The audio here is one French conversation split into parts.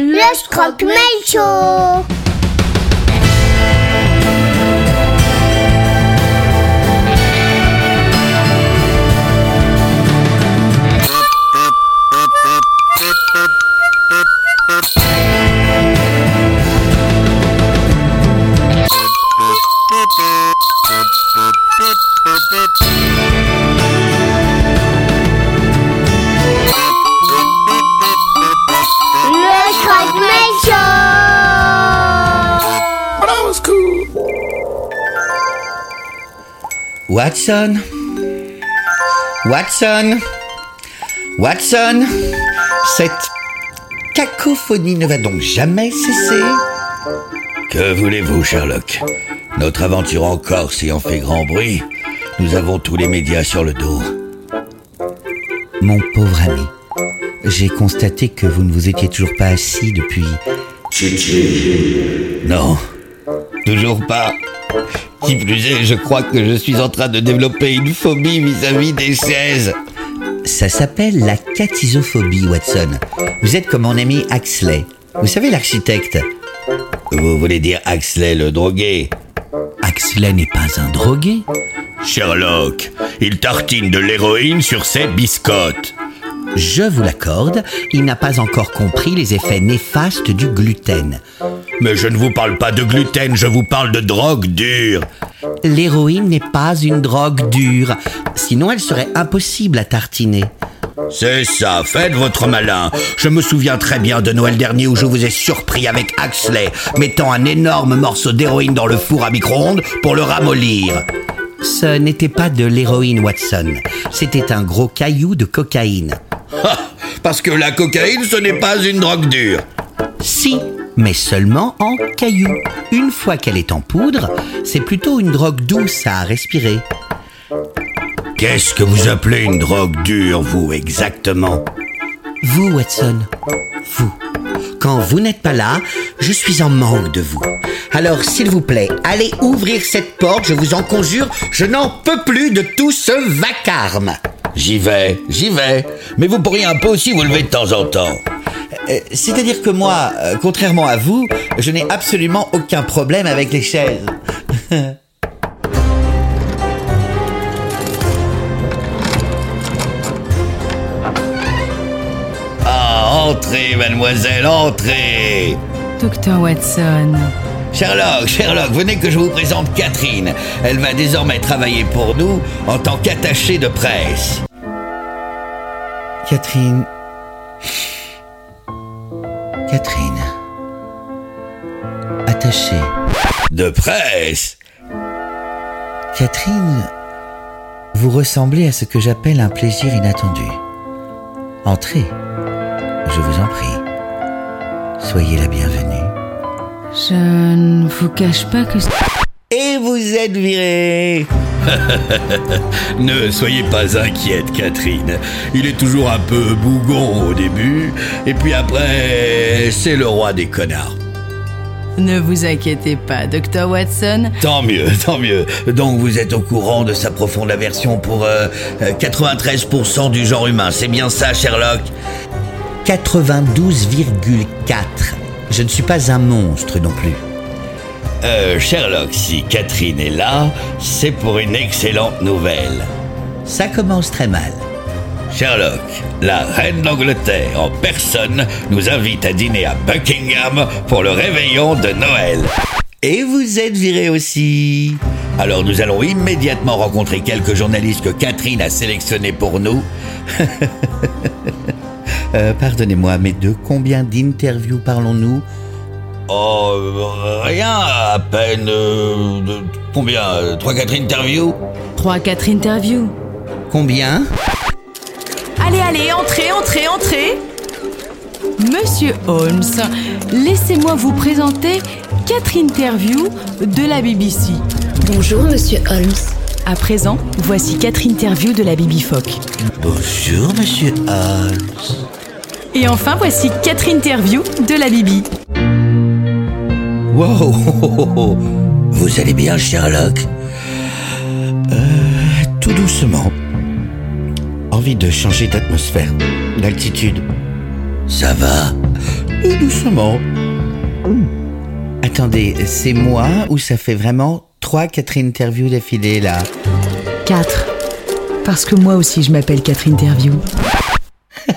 Le Scroc Show Watson. Watson. Watson. Cette cacophonie ne va donc jamais cesser. Que voulez-vous, Sherlock? Notre aventure en Corse ayant fait grand bruit, nous avons tous les médias sur le dos. Mon pauvre ami, j'ai constaté que vous ne vous étiez toujours pas assis depuis... Non, toujours pas. Qui plus est, je crois que je suis en train de développer une phobie vis-à-vis des chaises. Ça s'appelle la catisophobie, Watson. Vous êtes comme mon ami Axley. Vous savez l'architecte Vous voulez dire Axley le drogué? Axley n'est pas un drogué. Sherlock, il tartine de l'héroïne sur ses biscottes. Je vous l'accorde, il n'a pas encore compris les effets néfastes du gluten. Mais je ne vous parle pas de gluten, je vous parle de drogue dure. L'héroïne n'est pas une drogue dure, sinon elle serait impossible à tartiner. C'est ça, faites votre malin. Je me souviens très bien de Noël dernier où je vous ai surpris avec Axley, mettant un énorme morceau d'héroïne dans le four à micro-ondes pour le ramollir. Ce n'était pas de l'héroïne, Watson. C'était un gros caillou de cocaïne. Ha Parce que la cocaïne, ce n'est pas une drogue dure. Si, mais seulement en caillou. Une fois qu'elle est en poudre, c'est plutôt une drogue douce à respirer. Qu'est-ce que vous appelez une drogue dure, vous, exactement? Vous, Watson, vous. Quand vous n'êtes pas là, je suis en manque de vous. Alors, s'il vous plaît, allez ouvrir cette porte, je vous en conjure, je n'en peux plus de tout ce vacarme. J'y vais, j'y vais. Mais vous pourriez un peu aussi vous lever de temps en temps. Euh, C'est-à-dire que moi, euh, contrairement à vous, je n'ai absolument aucun problème avec les chaises. Ah, entrez, mademoiselle, entrez Docteur Watson. Sherlock, Sherlock, venez que je vous présente Catherine. Elle va désormais travailler pour nous en tant qu'attachée de presse. Catherine. Catherine. Attachée. De presse Catherine, vous ressemblez à ce que j'appelle un plaisir inattendu. Entrez, je vous en prie. Soyez la bienvenue. Je ne vous cache pas que... Et vous êtes viré Ne soyez pas inquiète, Catherine. Il est toujours un peu bougon au début, et puis après, c'est le roi des connards. Ne vous inquiétez pas, Docteur Watson. Tant mieux, tant mieux. Donc vous êtes au courant de sa profonde aversion pour euh, euh, 93% du genre humain. C'est bien ça, Sherlock? 92,4. Je ne suis pas un monstre non plus. Euh, Sherlock, si Catherine est là, c'est pour une excellente nouvelle. Ça commence très mal. Sherlock, la reine d'Angleterre en personne nous invite à dîner à Buckingham pour le réveillon de Noël. Et vous êtes viré aussi. Alors nous allons immédiatement rencontrer quelques journalistes que Catherine a sélectionnés pour nous. Euh, Pardonnez-moi, mais de combien d'interviews parlons-nous? Oh, euh, rien, à peine... euh, de- combien euh, Trois, quatre interviews 3-4 interviews. Combien Allez, allez, entrez, entrez, entrez. Monsieur Holmes, laissez-moi vous présenter quatre interviews de la BBC. Bonjour, monsieur Holmes. À présent, voici quatre interviews de la Bibifoc. Bonjour, monsieur Holmes. Et enfin, voici quatre interviews de la Bibi. Wow, vous allez bien, Sherlock Euh, Tout doucement. Envie de changer d'atmosphère, d'altitude. Ça va Euh, doucement. Attendez, c'est moi ou ça fait vraiment trois Catherine interviews d'affilée là 4. Parce que moi aussi je m'appelle Catherine Interview.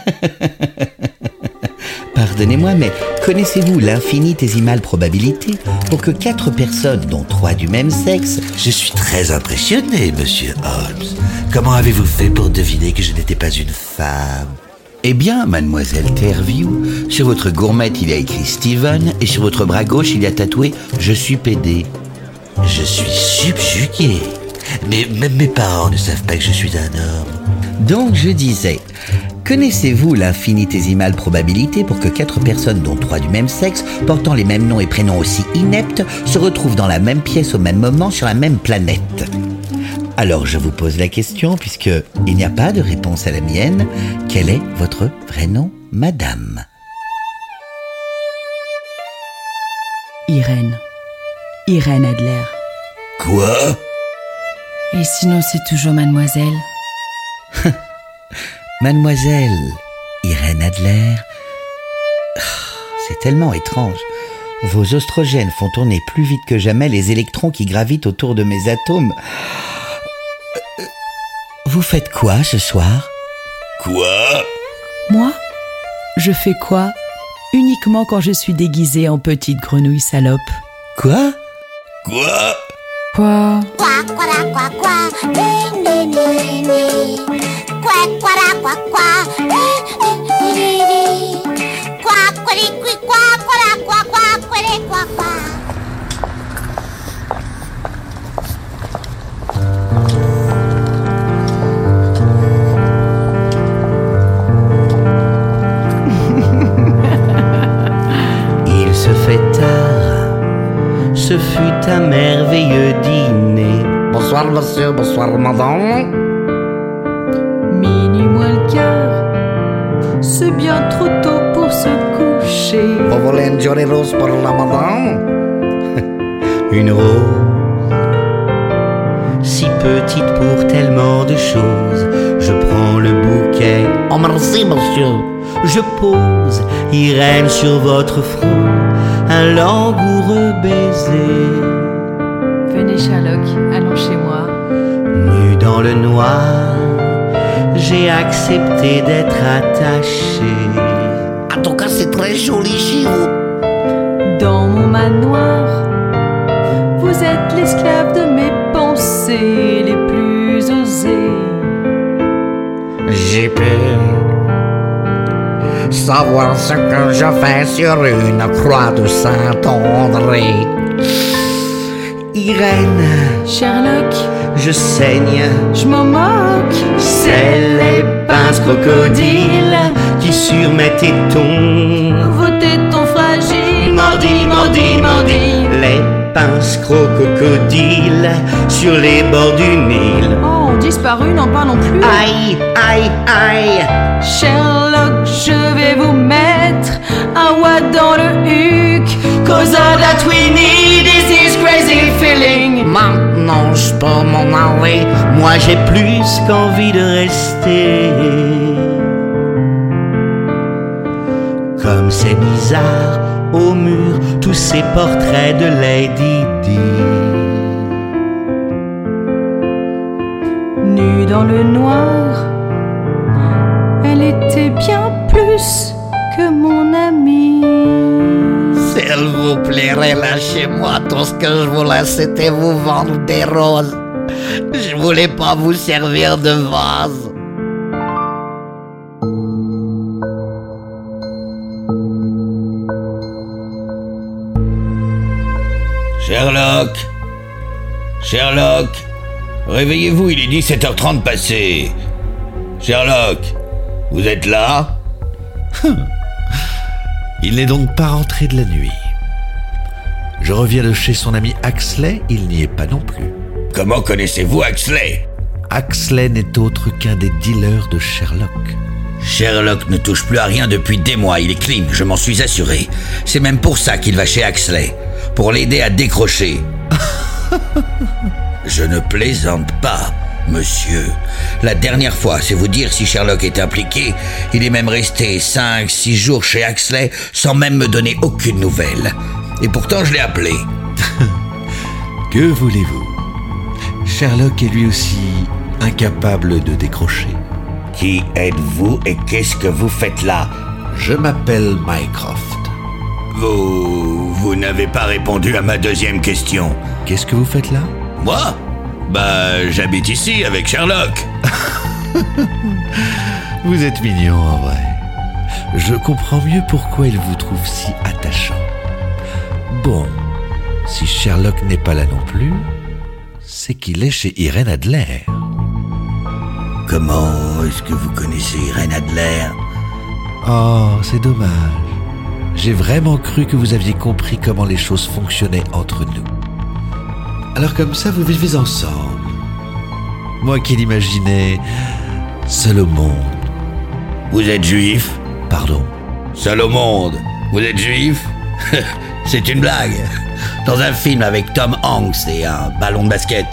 Pardonnez-moi, mais connaissez-vous l'infinitésimale probabilité pour que quatre personnes, dont trois du même sexe, Je suis très impressionné, monsieur Holmes. Comment avez-vous fait pour deviner que je n'étais pas une femme? Eh bien, mademoiselle Terview, sur votre gourmette il y a écrit Steven et sur votre bras gauche il y a tatoué Je suis PD. Je suis subjugué. Mais même mes parents ne savent pas que je suis un homme. Donc je disais, connaissez-vous l'infinitésimale probabilité pour que quatre personnes, dont trois du même sexe, portant les mêmes noms et prénoms aussi ineptes, se retrouvent dans la même pièce au même moment sur la même planète? Alors je vous pose la question, puisque il n'y a pas de réponse à la mienne, quel est votre vrai nom, madame? Irène. Irène Adler. Quoi? Et sinon c'est toujours mademoiselle Mademoiselle Irène Adler. Ah, C'est tellement étrange. Vos oestrogènes font tourner plus vite que jamais les électrons qui gravitent autour de mes atomes. Vous faites quoi ce soir? Quoi? Moi? Je fais quoi? Uniquement quand je suis déguisée en petite grenouille salope. Quoi? Quoi? Quoi? Quoi, quoi, quoi, quoi, Il se fait tard. Ce fut un merveilleux dîner. Bonsoir monsieur, bonsoir madame. C'est bien trop tôt pour se coucher. Vous voulez une jolie rose pour la madame Une rose. Si petite pour tellement de choses. Je prends le bouquet. Oh merci monsieur. Je pose Irène sur votre front. Un langoureux baiser. Venez Sherlock, allons chez moi. Nu dans le noir, j'ai accepté d'être attaché. En tout cas c'est très joli chez vous. Dans mon manoir, vous êtes l'esclave de mes pensées les plus osées. J'ai pu savoir ce que je fais sur une croix de Saint-André. Irène, Sherlock, je saigne. je m'en moque. C'est les pinces crocodiles qui sur mes tétons. Vos tétons fragiles. Mordi, mordi, mordi. Les pinces crocodiles sur les bords du Nil. Oh, disparu, n'en parlons plus. Aïe, aïe, aïe. Sherlock, je vais vous mettre un watt dans le huc. Cause all Peux m'en aller. Moi j'ai plus qu'envie de rester. Comme c'est bizarre, au mur, tous ces portraits de Lady Di. Nue dans le noir, elle était bien plus que mon amie. S'il vous plairait, lâchez-moi. Tout ce que je voulais, c'était vous vendre des roses. Je voulais pas vous servir de vase. Sherlock Sherlock Réveillez-vous, il est 17h30 passé. Sherlock, vous êtes là? Il n'est donc pas rentré de la nuit. Je reviens de chez son ami Axley, il n'y est pas non plus. Comment connaissez-vous Axley? Axley n'est autre qu'un des dealers de Sherlock. Sherlock ne touche plus à rien depuis des mois, il est clean, je m'en suis assuré. C'est même pour ça qu'il va chez Axley, pour l'aider à décrocher. je ne plaisante pas. Monsieur, la dernière fois, c'est vous dire si Sherlock est impliqué, il est même resté 5, 6 jours chez Axley sans même me donner aucune nouvelle. Et pourtant, je l'ai appelé. Que voulez-vous? Sherlock est lui aussi incapable de décrocher. Qui êtes-vous et qu'est-ce que vous faites là? Je m'appelle Mycroft. Vous... vous n'avez pas répondu à ma deuxième question. Qu'est-ce que vous faites là? Moi? Bah, j'habite ici avec Sherlock. Vous êtes mignon en vrai. Je comprends mieux pourquoi il vous trouve si attachant. Bon, si Sherlock n'est pas là non plus, c'est qu'il est chez Irène Adler. Comment est-ce que vous connaissez Irène Adler? Oh, c'est dommage. J'ai vraiment cru que vous aviez compris comment les choses fonctionnaient entre nous. Alors comme ça, vous vivez ensemble. Moi qui l'imaginais seul au monde. Vous êtes juif? Pardon. Seul au monde. Vous êtes juif? C'est une blague. Dans un film avec Tom Hanks et un ballon de basket.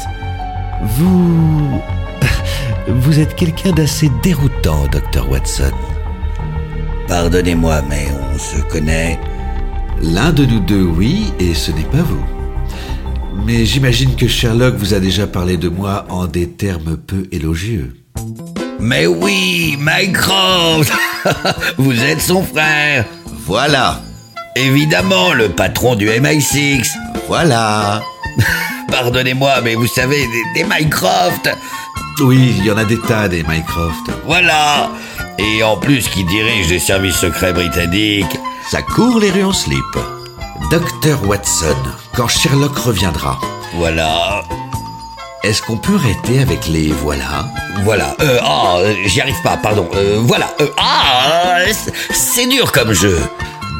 Vous... Vous êtes quelqu'un d'assez déroutant, docteur Watson. Pardonnez-moi, mais on se connaît. L'un de nous deux, oui, et ce n'est pas vous. Mais j'imagine que Sherlock vous a déjà parlé de moi en des termes peu élogieux. Mais oui, Mycroft Vous êtes son frère Voilà, Évidemment, le patron du MI6 voilà. Pardonnez-moi, mais vous savez, des, des Mycroft Oui, il y en a des tas des Mycroft. Voilà Et en plus, qui dirige les services secrets britanniques Ça court les rues en slip. Docteur Watson, quand Sherlock reviendra, Voilà. est-ce qu'on peut arrêter avec les voilà? Voilà. Euh, ah, euh, j'y arrive pas, pardon. Euh, voilà. Euh, ah, c'est- dur comme jeu.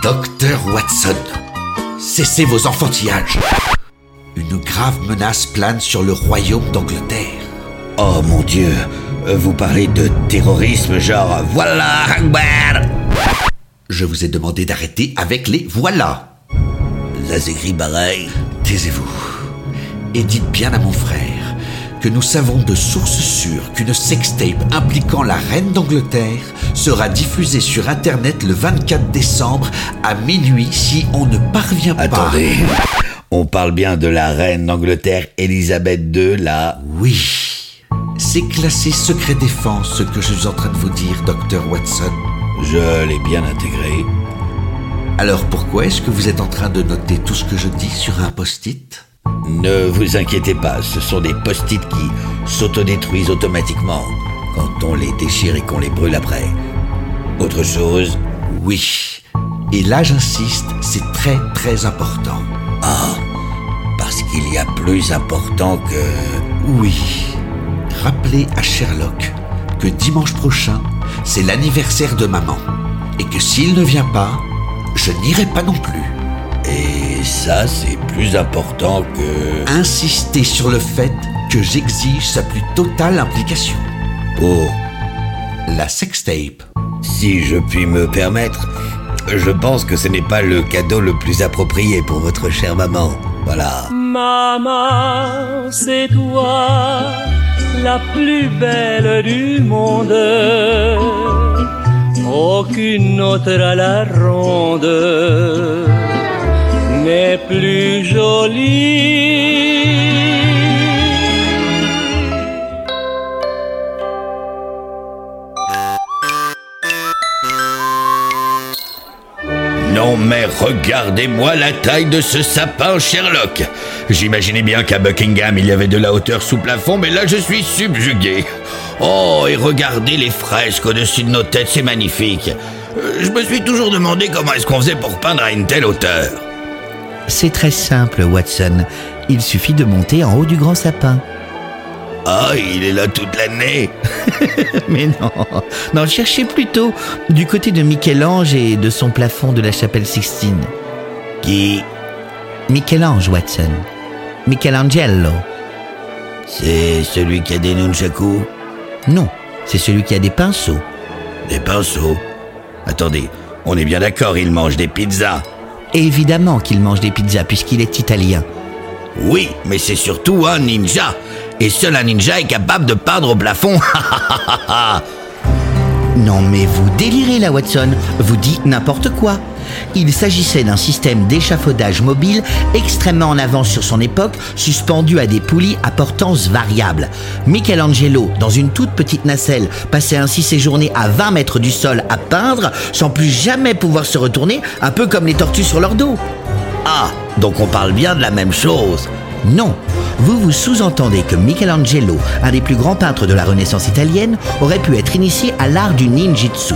Docteur Watson, cessez vos enfantillages. Une grave menace plane sur le royaume d'Angleterre. Oh mon dieu, euh, vous parlez de terrorisme genre voilà Akbar Je vous ai demandé d'arrêter avec les voilà. Là pareil. Taisez-vous. Et dites bien à mon frère que nous savons de sources sûres qu'une sextape impliquant la reine d'Angleterre sera diffusée sur Internet le 24 décembre à minuit si on ne parvient pas. Attendez, on parle bien de la reine d'Angleterre Elisabeth II là Oui. C'est classé secret défense ce que je suis en train de vous dire, docteur Watson. Je l'ai bien intégré. Alors pourquoi est-ce que vous êtes en train de noter tout ce que je dis sur un post-it? Ne vous inquiétez pas, ce sont des post-it qui s'autodétruisent automatiquement quand on les déchire et qu'on les brûle après. Autre chose Oui. Et là j'insiste, c'est très très important. Parce qu'il y a plus important que... Oui. Rappelez à Sherlock que dimanche prochain, c'est l'anniversaire de maman. Et que s'il ne vient pas, je n'irai pas non plus. Et ça, c'est plus important que... Insistez sur le fait que j'exige sa plus totale implication. Pour... La sextape. Si je puis me permettre, je pense que ce n'est pas le cadeau le plus approprié pour votre chère maman. Voilà. Maman, c'est toi la plus belle du monde. Aucune autre à la ronde n'est plus jolie. Non mais regardez-moi la taille de ce sapin Sherlock. J'imaginais bien qu'à Buckingham il y avait de la hauteur sous plafond, mais là je suis subjugué. Oh, et regardez les fresques au-dessus de nos têtes, c'est magnifique. Euh, Je me suis toujours demandé comment est-ce qu'on faisait pour peindre à une telle hauteur. C'est très simple, Watson. Il suffit de monter en haut du grand sapin. Ah, il est là toute l'année. Mais non, non, cherchez plutôt du côté de Michel-Ange et de son plafond de la chapelle Sixtine. Qui? Michel-Ange, Watson. Michelangelo. C'est celui qui a des nunchaku? Non, c'est celui qui a des pinceaux. Des pinceaux Attendez, on est bien d'accord, il mange des pizzas. Évidemment qu'il mange des pizzas puisqu'il est italien. Oui, mais c'est surtout un ninja. Et seul un ninja est capable de peindre au plafond. Non mais vous délirez là Watson, vous dites n'importe quoi. Il s'agissait d'un système d'échafaudage mobile extrêmement en avance sur son époque, suspendu à des poulies à portance variable. Michelangelo, dans une toute petite nacelle, passait ainsi ses journées à 20 mètres du sol à peindre, sans plus jamais pouvoir se retourner, un peu comme les tortues sur leur dos. ah, donc on parle bien de la même chose. Non, vous vous sous-entendez que Michelangelo, un des plus grands peintres de la Renaissance italienne, aurait pu être initié à l'art du ninjitsu.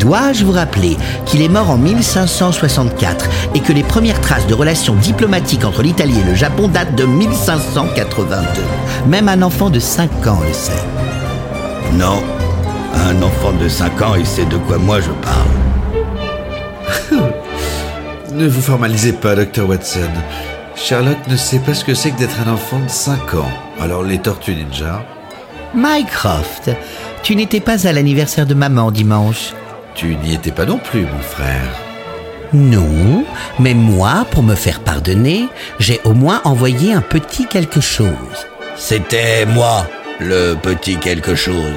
Dois-je vous rappeler qu'il est mort en 1564 et que les premières traces de relations diplomatiques entre l'Italie et le Japon datent de 1582 Même un enfant de 5 ans le sait. Non, un enfant de 5 ans, il sait de quoi moi je parle. Ne vous formalisez pas, Dr. Watson. Sherlock ne sait pas ce que c'est que d'être un enfant de 5 ans. Alors les tortues ninja, Mycroft, tu n'étais pas à l'anniversaire de maman dimanche? Tu n'y étais pas non plus, mon frère. Non, mais moi, pour me faire pardonner, j'ai au moins envoyé un petit quelque chose. C'était moi, le petit quelque chose.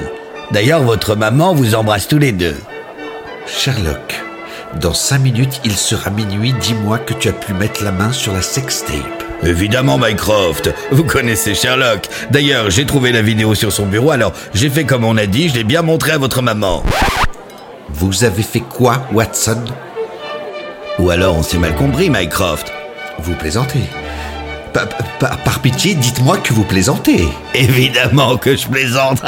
D'ailleurs, votre maman vous embrasse tous les deux. Sherlock, dans 5 minutes, il sera minuit. Dis-moi que tu as pu mettre la main sur la sextape. Évidemment, Mycroft. Vous connaissez Sherlock. D'ailleurs, j'ai trouvé la vidéo sur son bureau, alors j'ai fait comme on a dit, je l'ai bien montré à votre maman. Vous avez fait quoi, Watson? Ou alors on s'est mal compris, Mycroft. Vous plaisantez. Pa- pa- par pitié, dites-moi que vous plaisantez. Évidemment que je plaisante.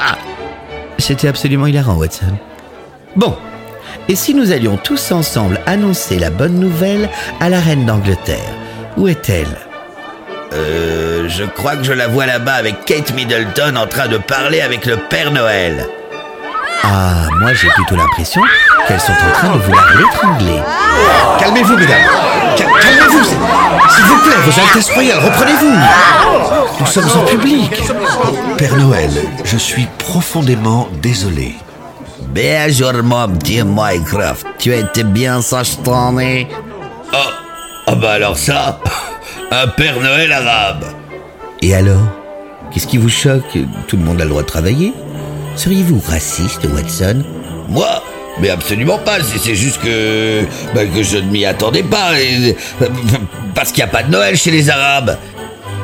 C'était absolument hilarant, Watson. Bon, et si nous allions tous ensemble annoncer la bonne nouvelle à la reine d'Angleterre Où est-elle? Euh, je crois que je la vois là-bas avec Kate Middleton en train de parler avec le Père Noël. Ah, moi j'ai plutôt l'impression qu'elles sont en train de vouloir l'étrangler. Calmez-vous, mesdames. Cal- Calmez-vous, s'il- vous plaît, vos Altesses Royales, reprenez-vous. Nous sommes en public. Père Noël, je suis profondément désolé. Bien sûr, mon petit Mycroft. Tu as été bien sage ton nez. Oh, ah bah alors ça, un Père Noël arabe. Et alors Qu'est-ce qui vous choque? Tout le monde a le droit de travailler Seriez-vous raciste, Watson? Moi? Mais absolument pas, c'est juste que, bah, que je ne m'y attendais pas. et- parce qu'il n'y a pas de Noël chez les Arabes.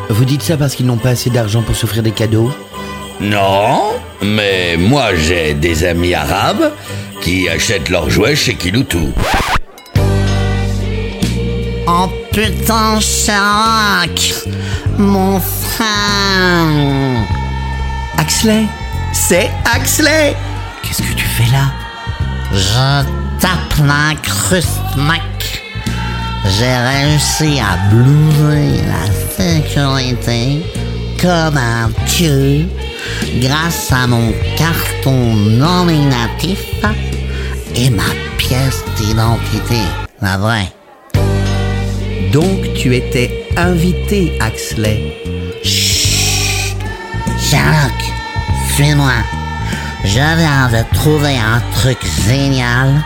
Vous dites ça parce qu'ils n'ont pas assez d'argent pour s'offrir des cadeaux? Non, mais moi j'ai des amis arabes qui achètent leurs jouets chez Kiloutou. Oh putain, Sherlock Mon frère Axley? C'est Axley Qu'est-ce que tu fais là? Je tape l'incruste, mec J'ai réussi à blouser la sécurité comme un dieu grâce à mon carton nominatif et ma pièce d'identité. La vraie. Donc tu étais invité, Axley. Sherlock, suis-moi. Je viens de trouver un truc génial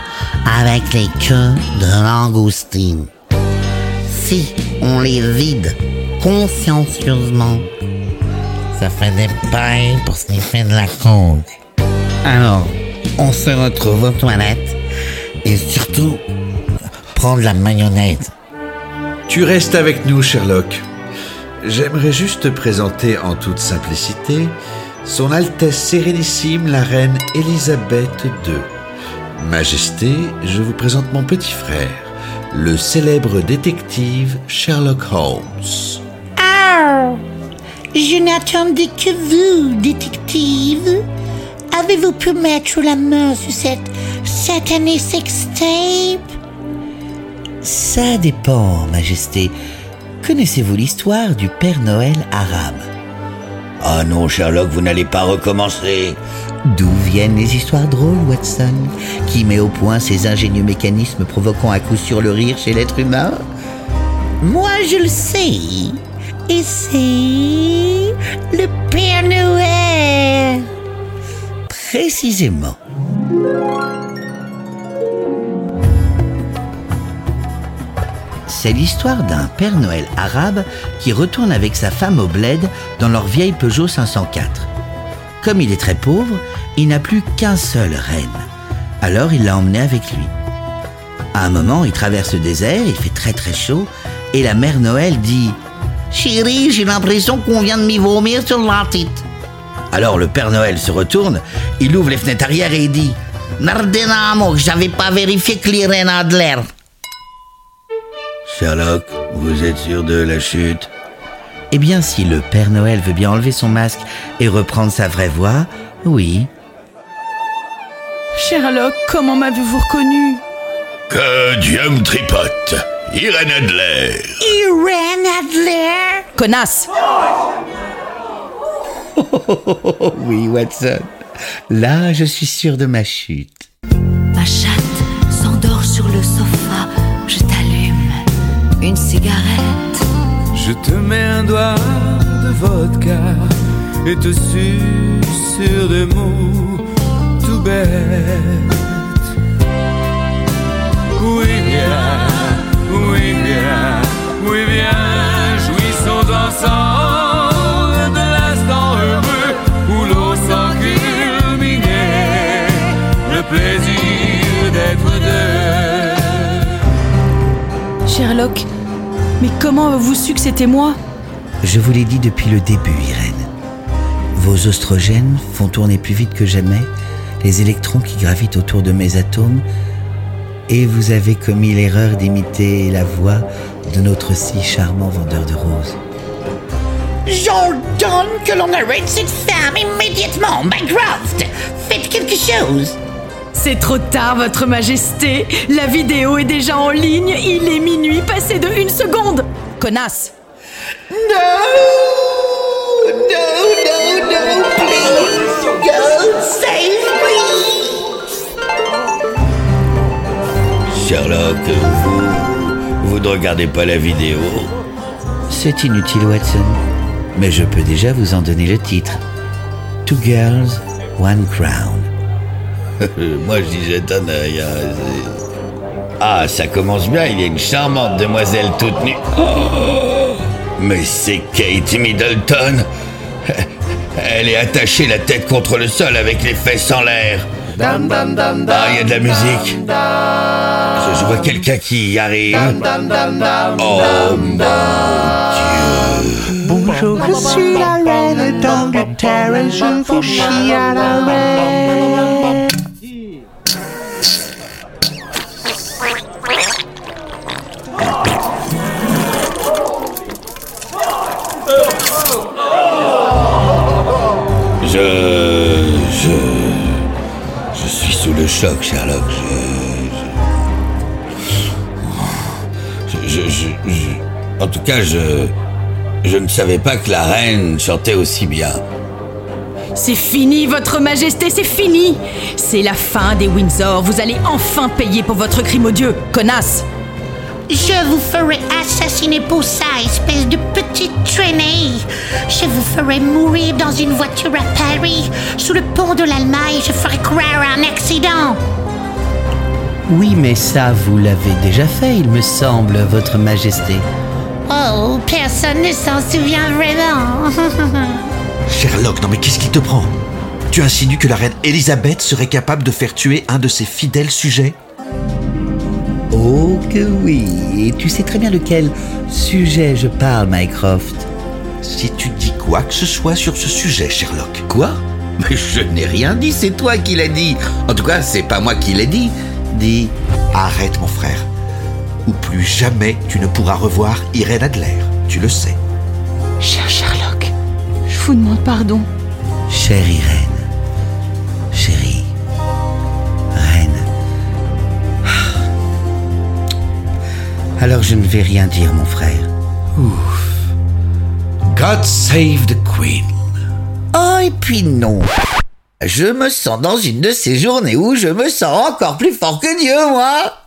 avec les queues de langoustine. Si on les vide consciencieusement, ça fait des pailles pour ce de la coke. Alors, on se retrouve aux toilettes et surtout, prendre la mayonnaise. Tu restes avec nous, Sherlock. J'aimerais juste te présenter en toute simplicité Son Altesse Sérénissime la Reine Élisabeth II. Majesté, je vous présente mon petit frère, le célèbre détective Sherlock Holmes. Oh, je n'attendais que vous, détective. Avez-vous pu mettre la main sur cette satanée sextape? Ça dépend, Majesté. Connaissez-vous l'histoire du Père Noël arabe? Ah non, Sherlock, vous n'allez pas recommencer. D'où viennent les histoires drôles, Watson Qui met au point ces ingénieux mécanismes provoquant à coup sûr le rire chez l'être humain? Moi, je le sais. Et c'est le Père Noël. Précisément. C'est l'histoire d'un Père Noël arabe qui retourne avec sa femme au bled dans leur vieille Peugeot 504. Comme il est très pauvre, il n'a plus qu'un seul renne. Alors il l'a emmené avec lui. À un moment, il traverse le désert, il fait très très chaud, et la mère Noël dit Chérie, j'ai l'impression qu'on vient de m'y vomir sur la tête. Alors le Père Noël se retourne, il ouvre les fenêtres arrière et il dit Nardenamo, j'avais pas vérifié que l'Irène a de l'air. Sherlock, vous êtes sûr de la chute? Eh bien, si le Père Noël veut bien enlever son masque et reprendre sa vraie voix, oui. Sherlock, comment m'avez-vous reconnu? Que Dieu me tripote Irène Adler Irène Adler? Connasse oui, Watson. Là, je suis sûr de ma chute. Ma chatte s'endort sur le sofa. Une cigarette. Je te mets un doigt de vodka et te suce sur des mots tout bêtes. Oui bien, oui bien, oui bien, jouissons ensemble Sherlock, mais comment avez-vous su que c'était moi? Je vous l'ai dit depuis le début, Irène. Vos oestrogènes font tourner plus vite que jamais les électrons qui gravitent autour de mes atomes et vous avez commis l'erreur d'imiter la voix de notre si charmant vendeur de roses. J'ordonne que l'on arrête cette femme immédiatement, Mycroft. Faites quelque chose. C'est trop tard, Votre Majesté. La vidéo est déjà en ligne. Il est minuit, passé de une seconde. Connasse No, no, no, no, please. God save me. Sherlock, vous... Vous ne regardez pas la vidéo C'est inutile, Watson. Mais je peux déjà vous en donner le titre. Two Girls, One Crown. Moi, je dis jette un œil. hein, c'est- Ah, ça commence bien. Il y a une charmante demoiselle toute nue. Oh, mais c'est Kate Middleton. Elle est attachée la tête contre le sol avec les fesses en l'air. Ah, il y a de la musique. Je, je vois quelqu'un qui arrive. Oh mon Dieu. Bonjour, je suis la reine d'Angleterre et je vous chie à la reine. Choc, Sherlock. Je. Je. En tout cas, je. Je ne savais pas que la reine chantait aussi bien. C'est fini, Votre Majesté, c'est fini C'est la fin des Windsor. Vous allez enfin payer pour votre crime odieux. Connasse Je vous ferai assassiner pour ça, espèce de petite traînée. Je vous ferai mourir dans une voiture à Paris, sous le pont de l'Allemagne. Je ferai croire à un accident. Oui, mais ça, vous l'avez déjà fait, il me semble, Votre Majesté. Oh, personne ne s'en souvient vraiment. Sherlock, non mais qu'est-ce qui te prend? Tu insinues que la reine Elisabeth serait capable de faire tuer un de ses fidèles sujets? Oh que oui, et tu sais très bien lequel sujet je parle, Mycroft. Si tu dis quoi que ce soit sur ce sujet, Sherlock. Quoi? Mais je n'ai rien dit, c'est toi qui l'as dit. En tout cas, c'est pas moi qui l'ai dit. Dis. Arrête mon frère. Ou plus jamais tu ne pourras revoir Irène Adler. Tu le sais. Cher Sherlock, je vous demande pardon. Chère Irène, Alors je ne vais rien dire, mon frère. God save the Queen. Oh, et puis non. Je me sens dans une de ces journées où je me sens encore plus fort que Dieu, moi.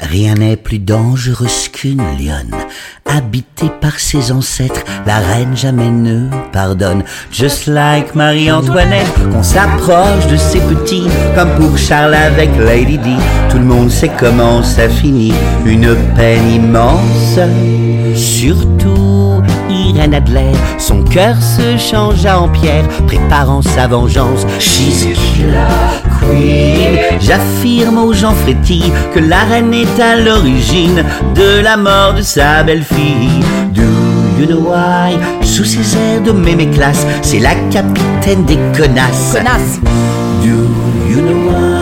Rien n'est plus dangereux qu'une lionne. Habitée par ses ancêtres, la reine jamais ne pardonne. Just like Marie-Antoinette, qu'on s'approche de ses petits, comme pour Charles avec Lady Di. Tout le monde sait comment ça finit, une peine immense. Surtout Irène Adler, son cœur se changea en pierre, préparant sa vengeance. She's queen. J'affirme aux gens frétils que la reine est à l'origine de la mort de sa belle-fille. Do you know why? Sous ses airs de mémé classe, c'est la capitaine des connasses. Connasse Do you know why?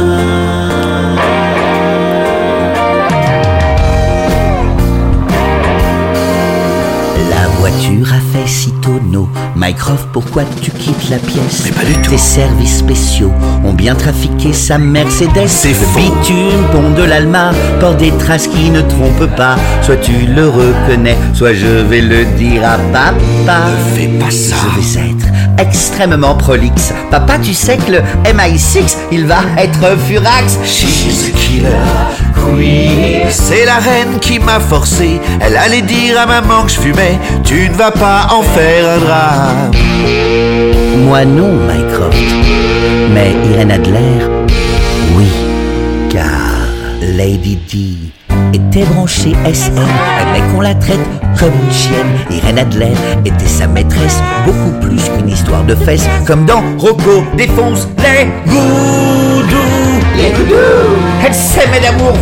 Voiture a fait si tonneau. Mycroft, pourquoi tu quittes la pièce Mais pas du tout. Tes services spéciaux ont bien trafiqué sa Mercedes. C'est faux. bitume, pont de l'Alma, porte des traces qui ne trompent pas. Soit tu le reconnais, soit je vais le dire à papa. Ne fais pas ça. Je vais être extrêmement prolixe. Papa, tu sais que le MI6, il va être furax. She's a killer queen. C'est la reine qui m'a forcé. Elle allait dire à maman que je fumais. Tu ne vas pas en faire un drame. Moi non, Mycroft. Mais Irène Adler, oui. Car Lady Di était branchée SM, mais qu'on la traite comme une chienne. Irène Adler était sa maîtresse, beaucoup plus qu'une histoire de fesses, comme dans Rocco défonce les goudous. Les goudous Elle s'aimait d'amour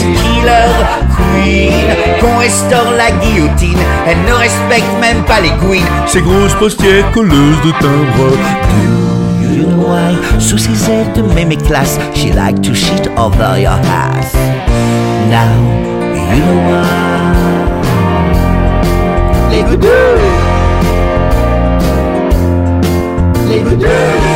Killer queen Qu'on restaure la guillotine Elle ne respecte même pas les queens Ces grosses postières colleuses de timbre. Do you know why? Sous ses airs de mémé classe, she like to shit over your ass. Now, you know why? Les goudous! Les goudous!